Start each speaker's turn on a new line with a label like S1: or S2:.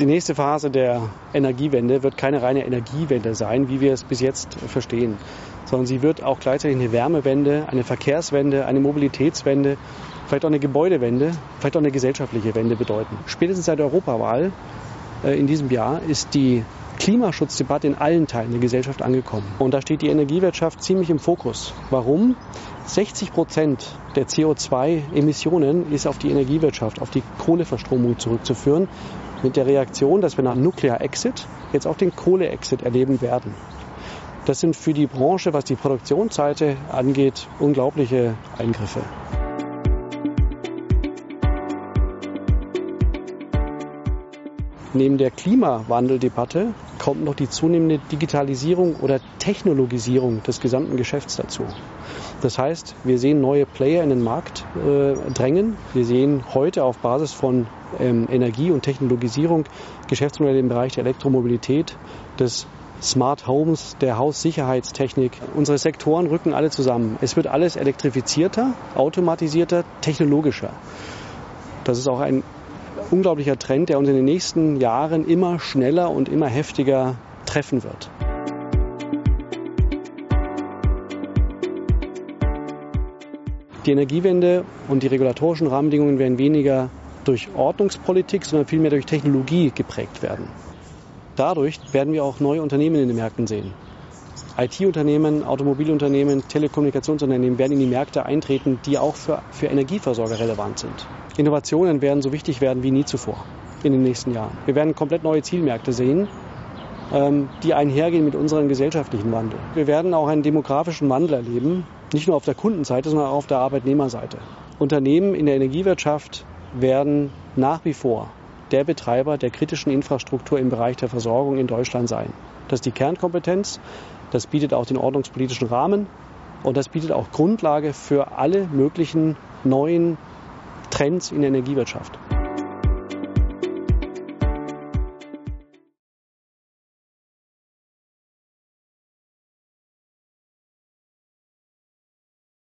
S1: Die nächste Phase der Energiewende wird keine reine Energiewende sein, wie wir es bis jetzt verstehen, sondern sie wird auch gleichzeitig eine Wärmewende, eine Verkehrswende, eine Mobilitätswende, vielleicht auch eine Gebäudewende, vielleicht auch eine gesellschaftliche Wende bedeuten. Spätestens seit der Europawahl äh, in diesem Jahr ist die Klimaschutzdebatte in allen Teilen der Gesellschaft angekommen. Und da steht die Energiewirtschaft ziemlich im Fokus. Warum? 60 Prozent der CO2-Emissionen ist auf die Energiewirtschaft, auf die Kohleverstromung zurückzuführen mit der Reaktion, dass wir nach Nuclear Exit jetzt auch den Kohle-Exit erleben werden. Das sind für die Branche, was die Produktionsseite angeht, unglaubliche Eingriffe. Neben der Klimawandeldebatte kommt noch die zunehmende Digitalisierung oder Technologisierung des gesamten Geschäfts dazu. Das heißt, wir sehen neue Player in den Markt äh, drängen. Wir sehen heute auf Basis von ähm, Energie und Technologisierung Geschäftsmodelle im Bereich der Elektromobilität, des Smart Homes, der Haussicherheitstechnik. Unsere Sektoren rücken alle zusammen. Es wird alles elektrifizierter, automatisierter, technologischer. Das ist auch ein unglaublicher Trend, der uns in den nächsten Jahren immer schneller und immer heftiger treffen wird. Die Energiewende und die regulatorischen Rahmenbedingungen werden weniger durch Ordnungspolitik, sondern vielmehr durch Technologie geprägt werden. Dadurch werden wir auch neue Unternehmen in den Märkten sehen. IT-Unternehmen, Automobilunternehmen, Telekommunikationsunternehmen werden in die Märkte eintreten, die auch für, für Energieversorger relevant sind. Innovationen werden so wichtig werden wie nie zuvor in den nächsten Jahren. Wir werden komplett neue Zielmärkte sehen, ähm, die einhergehen mit unserem gesellschaftlichen Wandel. Wir werden auch einen demografischen Wandel erleben, nicht nur auf der Kundenseite, sondern auch auf der Arbeitnehmerseite. Unternehmen in der Energiewirtschaft werden nach wie vor der Betreiber der kritischen Infrastruktur im Bereich der Versorgung in Deutschland sein. Das ist die Kernkompetenz, das bietet auch den ordnungspolitischen Rahmen und das bietet auch Grundlage für alle möglichen neuen Trends in der Energiewirtschaft.